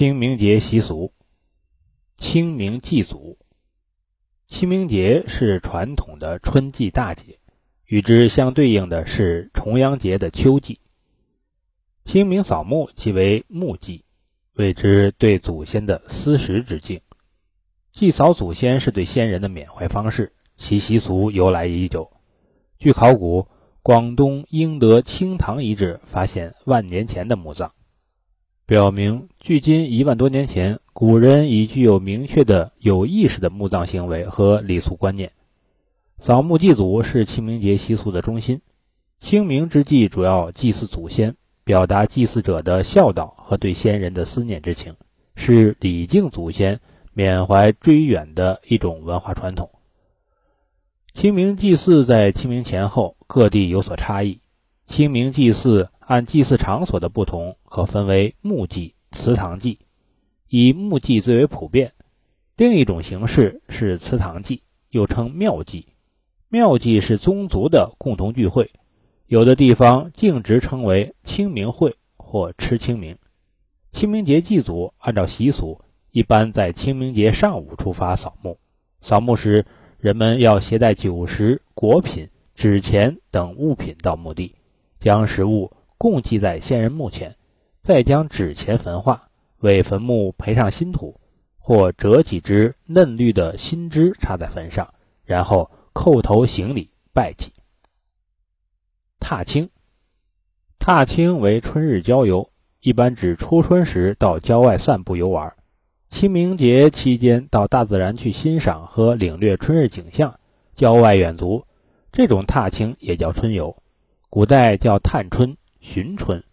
清明节习俗，清明祭祖。清明节是传统的春季大节，与之相对应的是重阳节的秋季。清明扫墓即为墓祭，谓之对祖先的思时之敬。祭扫祖先是对先人的缅怀方式，其习俗由来已久。据考古，广东英德清塘遗址发现万年前的墓葬。表明，距今一万多年前，古人已具有明确的有意识的墓葬行为和礼俗观念。扫墓祭祖是清明节习俗的中心。清明之际，主要祭祀祖先，表达祭祀者的孝道和对先人的思念之情，是礼敬祖先、缅怀追远的一种文化传统。清明祭祀在清明前后各地有所差异。清明祭祀。按祭祀场所的不同，可分为墓祭、祠堂祭，以墓祭最为普遍。另一种形式是祠堂祭，又称庙祭。庙祭是宗族的共同聚会，有的地方径直称为清明会或吃清明。清明节祭祖，按照习俗，一般在清明节上午出发扫墓。扫墓时，人们要携带酒食、果品、纸钱等物品到墓地，将食物。供祭在先人墓前，再将纸钱焚化，为坟墓培上新土，或折几枝嫩绿的新枝插在坟上，然后叩头行礼拜祭。踏青，踏青为春日郊游，一般指初春时到郊外散步游玩。清明节期间到大自然去欣赏和领略春日景象，郊外远足，这种踏青也叫春游，古代叫探春。寻春，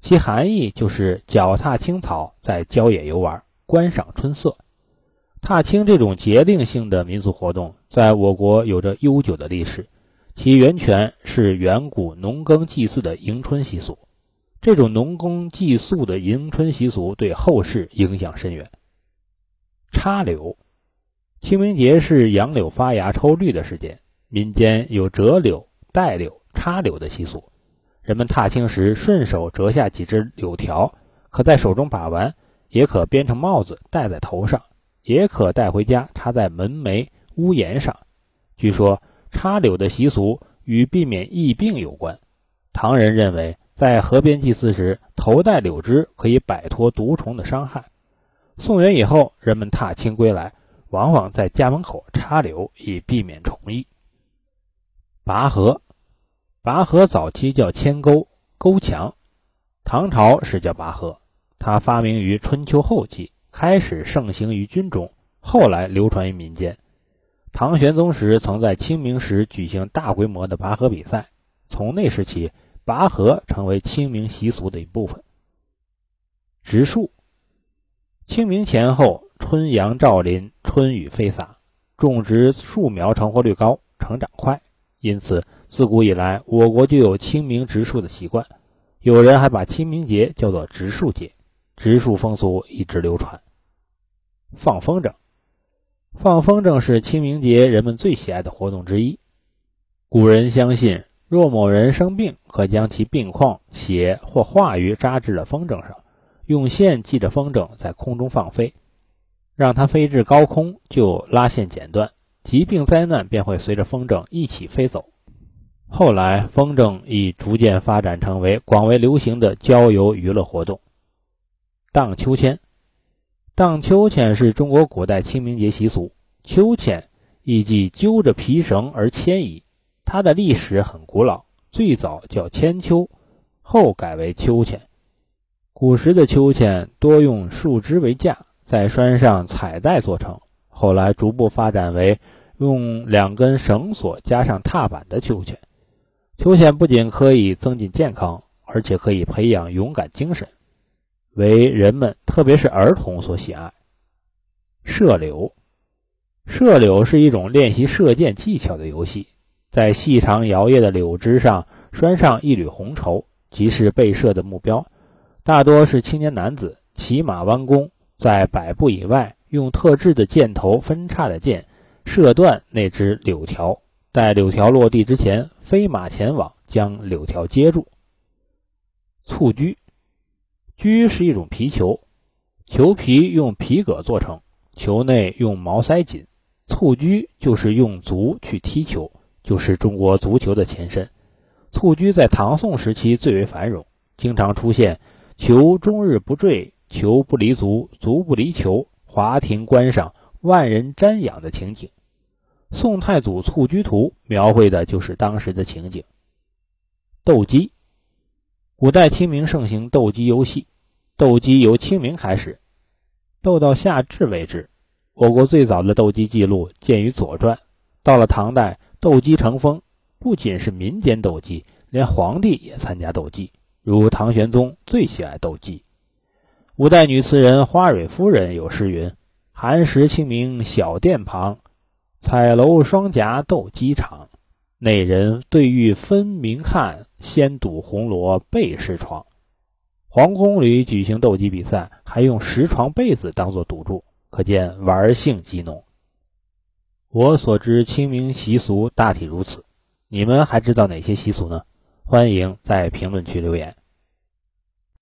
其含义就是脚踏青草，在郊野游玩，观赏春色。踏青这种节令性的民俗活动，在我国有着悠久的历史，其源泉是远古农耕祭祀的迎春习俗。这种农耕祭祀的迎春习俗对后世影响深远。插柳，清明节是杨柳发芽抽绿的时间，民间有折柳、带柳、插柳的习俗。人们踏青时，顺手折下几枝柳条，可在手中把玩，也可编成帽子戴在头上，也可带回家插在门楣、屋檐上。据说插柳的习俗与避免疫病有关。唐人认为，在河边祭祀时，头戴柳枝可以摆脱毒虫的伤害。宋元以后，人们踏青归来，往往在家门口插柳，以避免虫疫。拔河。拔河早期叫牵钩、钩墙，唐朝是叫拔河。它发明于春秋后期，开始盛行于军中，后来流传于民间。唐玄宗时曾在清明时举行大规模的拔河比赛，从那时起，拔河成为清明习俗的一部分。植树，清明前后，春阳照临，春雨飞洒，种植树苗成活率高，成长快，因此。自古以来，我国就有清明植树的习惯，有人还把清明节叫做植树节，植树风俗一直流传。放风筝，放风筝是清明节人们最喜爱的活动之一。古人相信，若某人生病，可将其病况写或画于扎制的风筝上，用线系着风筝在空中放飞，让它飞至高空，就拉线剪断，疾病灾难便会随着风筝一起飞走。后来，风筝已逐渐发展成为广为流行的郊游娱乐活动。荡秋千，荡秋千是中国古代清明节习俗。秋千意即揪着皮绳而迁移，它的历史很古老，最早叫千秋，后改为秋千。古时的秋千多用树枝为架，再拴上彩带做成，后来逐步发展为用两根绳索加上踏板的秋千。秋千不仅可以增进健康，而且可以培养勇敢精神，为人们特别是儿童所喜爱。射柳，射柳是一种练习射箭技巧的游戏，在细长摇曳的柳枝上拴上一缕红绸，即是被射的目标。大多是青年男子骑马弯弓，在百步以外用特制的箭头分叉的箭射断那只柳条，待柳条落地之前。飞马前往，将柳条接住。蹴鞠，鞠是一种皮球，球皮用皮革做成，球内用毛塞紧。蹴鞠就是用足去踢球，就是中国足球的前身。蹴鞠在唐宋时期最为繁荣，经常出现球终日不坠、球不离足、足不离球、华亭观赏、万人瞻仰的情景。《宋太祖蹴鞠图》描绘的就是当时的情景。斗鸡，古代清明盛行斗鸡游戏，斗鸡由清明开始，斗到夏至为止。我国最早的斗鸡记录见于《左传》，到了唐代，斗鸡成风，不仅是民间斗鸡，连皇帝也参加斗鸡，如唐玄宗最喜爱斗鸡。五代女词人花蕊夫人有诗云：“寒食清明小殿旁。”彩楼双颊斗鸡场，内人对玉分明看，先睹红罗被试床。皇宫里举行斗鸡比赛，还用石床被子当做赌注，可见玩性极浓。我所知清明习俗大体如此，你们还知道哪些习俗呢？欢迎在评论区留言。